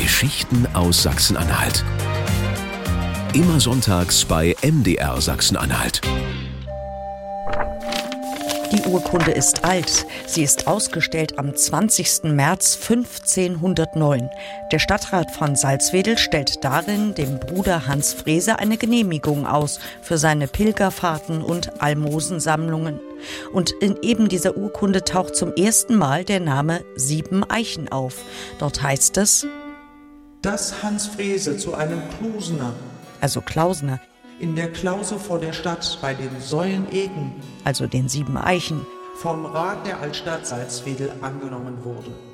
Geschichten aus Sachsen-Anhalt. Immer sonntags bei MDR Sachsen-Anhalt. Die Urkunde ist alt. Sie ist ausgestellt am 20. März 1509. Der Stadtrat von Salzwedel stellt darin dem Bruder Hans Frese eine Genehmigung aus für seine Pilgerfahrten und Almosensammlungen. Und in eben dieser Urkunde taucht zum ersten Mal der Name Sieben Eichen auf. Dort heißt es, dass Hans Frese zu einem Klusener, also Klausner, in der Klause vor der Stadt bei den Säulen-Egen, also den Sieben Eichen, vom Rat der Altstadt Salzwedel angenommen wurde.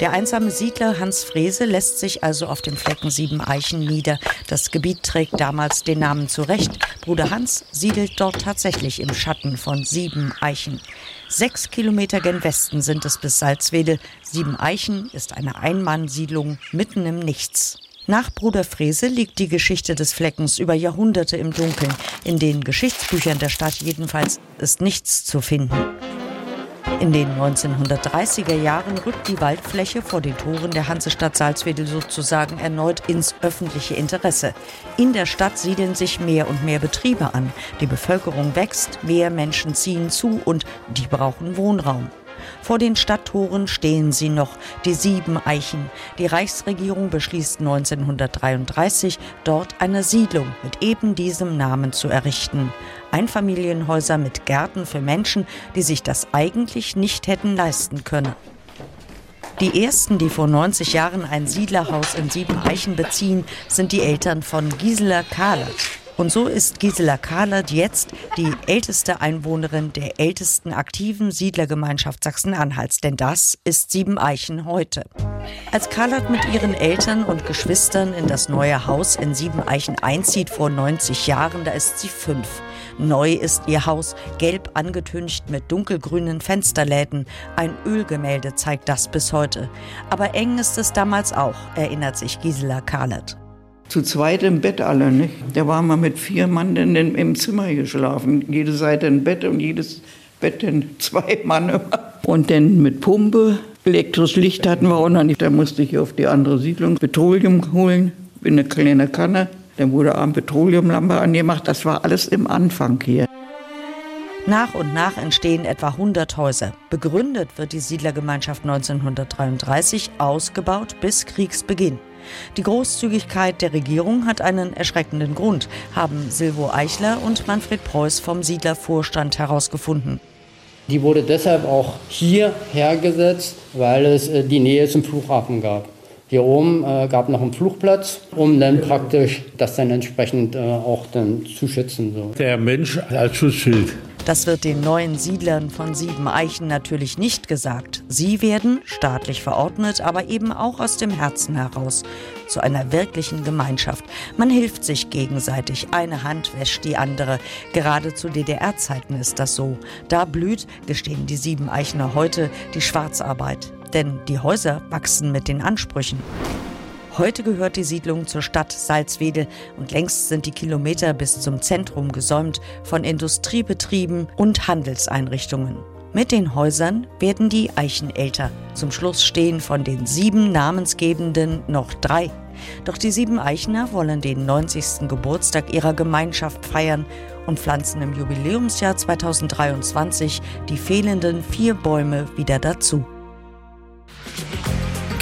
Der einsame Siedler Hans Frese lässt sich also auf dem Flecken Sieben Eichen nieder. Das Gebiet trägt damals den Namen zurecht. Bruder Hans siedelt dort tatsächlich im Schatten von Sieben Eichen. Sechs Kilometer gen Westen sind es bis Salzwedel. Sieben Eichen ist eine Einmannsiedlung mitten im Nichts. Nach Bruder Frese liegt die Geschichte des Fleckens über Jahrhunderte im Dunkeln. In den Geschichtsbüchern der Stadt jedenfalls ist nichts zu finden. In den 1930er Jahren rückt die Waldfläche vor den Toren der Hansestadt Salzwedel sozusagen erneut ins öffentliche Interesse. In der Stadt siedeln sich mehr und mehr Betriebe an. Die Bevölkerung wächst, mehr Menschen ziehen zu und die brauchen Wohnraum. Vor den Stadttoren stehen sie noch, die sieben Eichen. Die Reichsregierung beschließt 1933, dort eine Siedlung mit eben diesem Namen zu errichten. Einfamilienhäuser mit Gärten für Menschen, die sich das eigentlich nicht hätten leisten können. Die ersten, die vor 90 Jahren ein Siedlerhaus in Siebeneichen beziehen, sind die Eltern von Gisela Kahlert. Und so ist Gisela Kahlert jetzt die älteste Einwohnerin der ältesten aktiven Siedlergemeinschaft Sachsen-Anhalts, denn das ist Siebeneichen heute. Als Kahlert mit ihren Eltern und Geschwistern in das neue Haus in Siebeneichen einzieht vor 90 Jahren, da ist sie fünf. Neu ist ihr Haus, gelb angetüncht mit dunkelgrünen Fensterläden. Ein Ölgemälde zeigt das bis heute. Aber eng ist es damals auch, erinnert sich Gisela Kahlert zu zweit im Bett alle. Nicht? Da waren wir mit vier Mann in, im Zimmer geschlafen. Jede Seite ein Bett und jedes Bett in zwei Mann. Und dann mit Pumpe. Elektrisches Licht hatten wir auch noch nicht. Da musste ich auf die andere Siedlung Petroleum holen, in eine kleine Kanne. Dann wurde abend Petroleumlampe angemacht. Das war alles im Anfang hier. Nach und nach entstehen etwa 100 Häuser. Begründet wird die Siedlergemeinschaft 1933, ausgebaut bis Kriegsbeginn. Die Großzügigkeit der Regierung hat einen erschreckenden Grund, haben Silvo Eichler und Manfred Preuß vom Siedlervorstand herausgefunden. Die wurde deshalb auch hier hergesetzt, weil es äh, die Nähe zum Flughafen gab. Hier oben äh, gab noch einen Flugplatz, um dann praktisch das dann entsprechend äh, auch dann zu schützen. So. Der Mensch als Schutzschild. Das wird den neuen Siedlern von Sieben Eichen natürlich nicht gesagt. Sie werden staatlich verordnet, aber eben auch aus dem Herzen heraus zu einer wirklichen Gemeinschaft. Man hilft sich gegenseitig, eine Hand wäscht die andere. Gerade zu DDR-Zeiten ist das so. Da blüht, gestehen die Sieben Eichner heute, die Schwarzarbeit. Denn die Häuser wachsen mit den Ansprüchen. Heute gehört die Siedlung zur Stadt Salzwedel und längst sind die Kilometer bis zum Zentrum gesäumt von Industriebetrieben und Handelseinrichtungen. Mit den Häusern werden die Eichen älter. Zum Schluss stehen von den sieben Namensgebenden noch drei. Doch die sieben Eichner wollen den 90. Geburtstag ihrer Gemeinschaft feiern und pflanzen im Jubiläumsjahr 2023 die fehlenden vier Bäume wieder dazu.